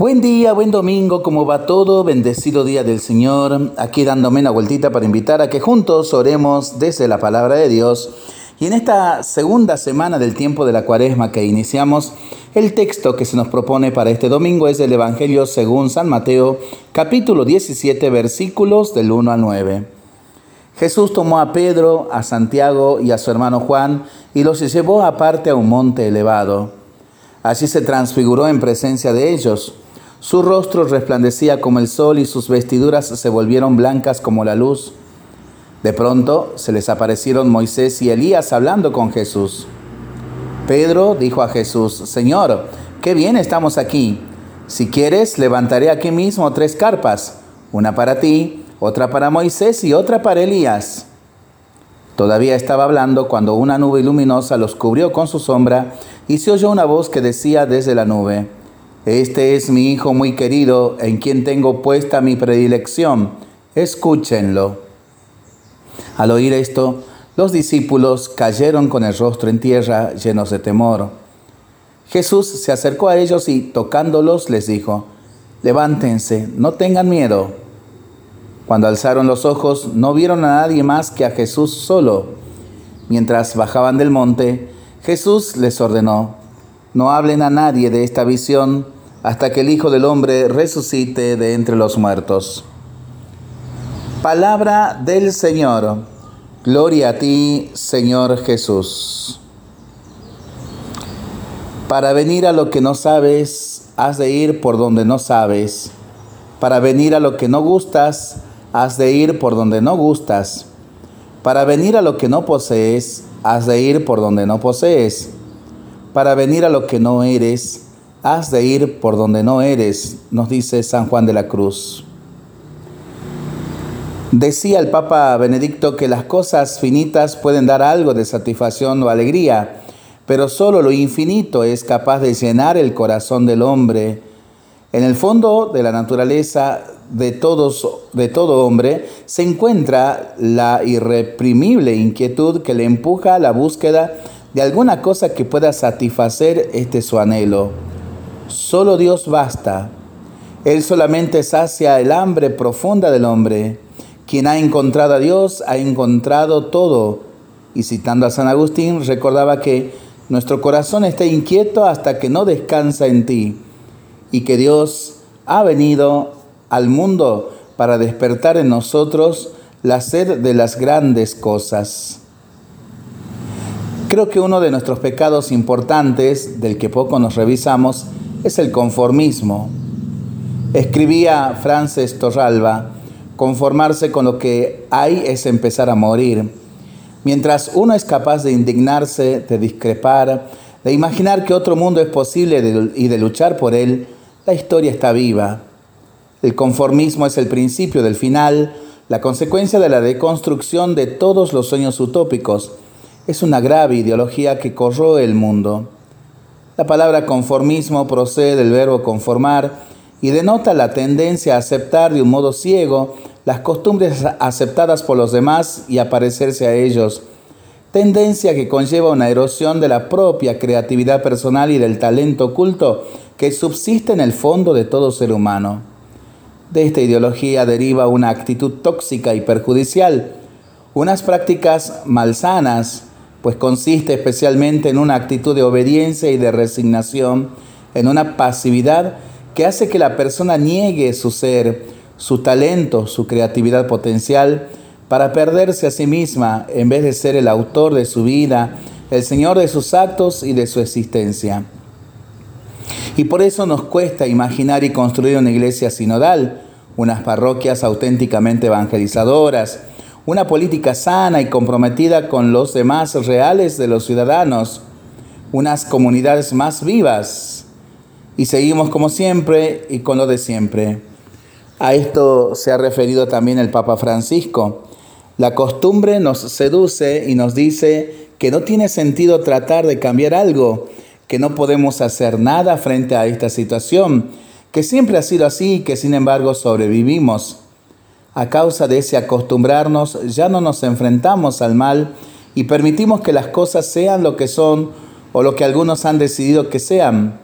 Buen día, buen domingo, ¿cómo va todo? Bendecido día del Señor. Aquí dándome una vueltita para invitar a que juntos oremos desde la palabra de Dios. Y en esta segunda semana del tiempo de la cuaresma que iniciamos, el texto que se nos propone para este domingo es del Evangelio según San Mateo, capítulo 17, versículos del 1 al 9. Jesús tomó a Pedro, a Santiago y a su hermano Juan y los llevó aparte a un monte elevado. Allí se transfiguró en presencia de ellos su rostro resplandecía como el sol y sus vestiduras se volvieron blancas como la luz. De pronto se les aparecieron Moisés y Elías hablando con Jesús. Pedro dijo a Jesús, Señor, qué bien estamos aquí. Si quieres, levantaré aquí mismo tres carpas, una para ti, otra para Moisés y otra para Elías. Todavía estaba hablando cuando una nube luminosa los cubrió con su sombra y se oyó una voz que decía desde la nube, este es mi Hijo muy querido, en quien tengo puesta mi predilección. Escúchenlo. Al oír esto, los discípulos cayeron con el rostro en tierra, llenos de temor. Jesús se acercó a ellos y, tocándolos, les dijo, Levántense, no tengan miedo. Cuando alzaron los ojos, no vieron a nadie más que a Jesús solo. Mientras bajaban del monte, Jesús les ordenó, no hablen a nadie de esta visión hasta que el Hijo del Hombre resucite de entre los muertos. Palabra del Señor. Gloria a ti, Señor Jesús. Para venir a lo que no sabes, has de ir por donde no sabes. Para venir a lo que no gustas, has de ir por donde no gustas. Para venir a lo que no posees, has de ir por donde no posees para venir a lo que no eres, has de ir por donde no eres, nos dice San Juan de la Cruz. Decía el Papa Benedicto que las cosas finitas pueden dar algo de satisfacción o alegría, pero solo lo infinito es capaz de llenar el corazón del hombre. En el fondo de la naturaleza de, todos, de todo hombre se encuentra la irreprimible inquietud que le empuja a la búsqueda de alguna cosa que pueda satisfacer este su anhelo. Solo Dios basta. Él solamente sacia el hambre profunda del hombre. Quien ha encontrado a Dios ha encontrado todo. Y citando a San Agustín, recordaba que nuestro corazón está inquieto hasta que no descansa en ti y que Dios ha venido al mundo para despertar en nosotros la sed de las grandes cosas. Creo que uno de nuestros pecados importantes, del que poco nos revisamos, es el conformismo. Escribía Frances Torralba, conformarse con lo que hay es empezar a morir. Mientras uno es capaz de indignarse, de discrepar, de imaginar que otro mundo es posible y de luchar por él, la historia está viva. El conformismo es el principio del final, la consecuencia de la deconstrucción de todos los sueños utópicos es una grave ideología que corroe el mundo. La palabra conformismo procede del verbo conformar y denota la tendencia a aceptar de un modo ciego las costumbres aceptadas por los demás y a parecerse a ellos, tendencia que conlleva una erosión de la propia creatividad personal y del talento oculto que subsiste en el fondo de todo ser humano. De esta ideología deriva una actitud tóxica y perjudicial, unas prácticas malsanas pues consiste especialmente en una actitud de obediencia y de resignación, en una pasividad que hace que la persona niegue su ser, su talento, su creatividad potencial, para perderse a sí misma en vez de ser el autor de su vida, el Señor de sus actos y de su existencia. Y por eso nos cuesta imaginar y construir una iglesia sinodal, unas parroquias auténticamente evangelizadoras, una política sana y comprometida con los demás reales de los ciudadanos, unas comunidades más vivas. Y seguimos como siempre y con lo de siempre. A esto se ha referido también el Papa Francisco. La costumbre nos seduce y nos dice que no tiene sentido tratar de cambiar algo, que no podemos hacer nada frente a esta situación, que siempre ha sido así y que sin embargo sobrevivimos. A causa de ese acostumbrarnos ya no nos enfrentamos al mal y permitimos que las cosas sean lo que son o lo que algunos han decidido que sean.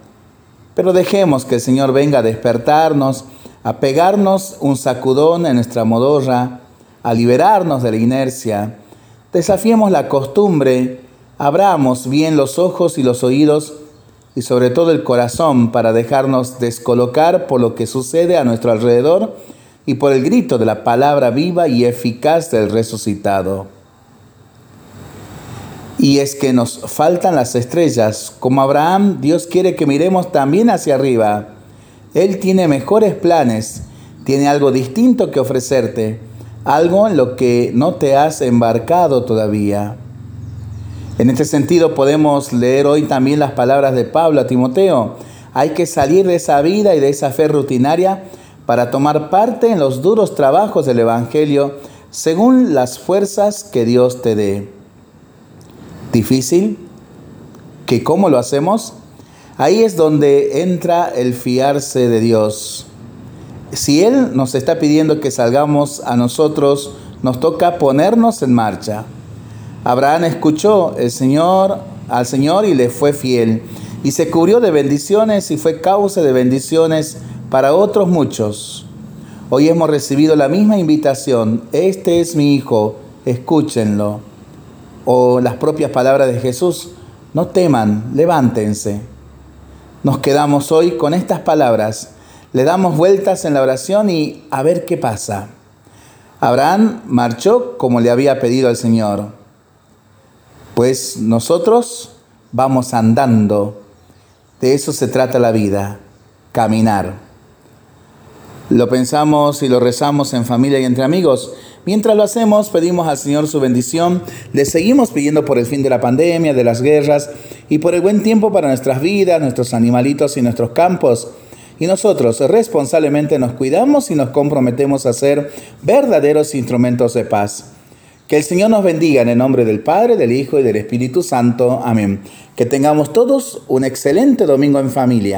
Pero dejemos que el Señor venga a despertarnos, a pegarnos un sacudón en nuestra modorra, a liberarnos de la inercia. Desafiemos la costumbre, abramos bien los ojos y los oídos y sobre todo el corazón para dejarnos descolocar por lo que sucede a nuestro alrededor y por el grito de la palabra viva y eficaz del resucitado. Y es que nos faltan las estrellas. Como Abraham, Dios quiere que miremos también hacia arriba. Él tiene mejores planes, tiene algo distinto que ofrecerte, algo en lo que no te has embarcado todavía. En este sentido podemos leer hoy también las palabras de Pablo a Timoteo. Hay que salir de esa vida y de esa fe rutinaria para tomar parte en los duros trabajos del Evangelio según las fuerzas que Dios te dé. ¿Difícil? ¿Que cómo lo hacemos? Ahí es donde entra el fiarse de Dios. Si Él nos está pidiendo que salgamos a nosotros, nos toca ponernos en marcha. Abraham escuchó el Señor, al Señor y le fue fiel. Y se cubrió de bendiciones y fue causa de bendiciones para otros muchos. Hoy hemos recibido la misma invitación. Este es mi Hijo, escúchenlo. O las propias palabras de Jesús, no teman, levántense. Nos quedamos hoy con estas palabras. Le damos vueltas en la oración y a ver qué pasa. Abraham marchó como le había pedido al Señor. Pues nosotros vamos andando. De eso se trata la vida, caminar. Lo pensamos y lo rezamos en familia y entre amigos. Mientras lo hacemos, pedimos al Señor su bendición. Le seguimos pidiendo por el fin de la pandemia, de las guerras y por el buen tiempo para nuestras vidas, nuestros animalitos y nuestros campos. Y nosotros responsablemente nos cuidamos y nos comprometemos a ser verdaderos instrumentos de paz. Que el Señor nos bendiga en el nombre del Padre, del Hijo y del Espíritu Santo. Amén. Que tengamos todos un excelente domingo en familia.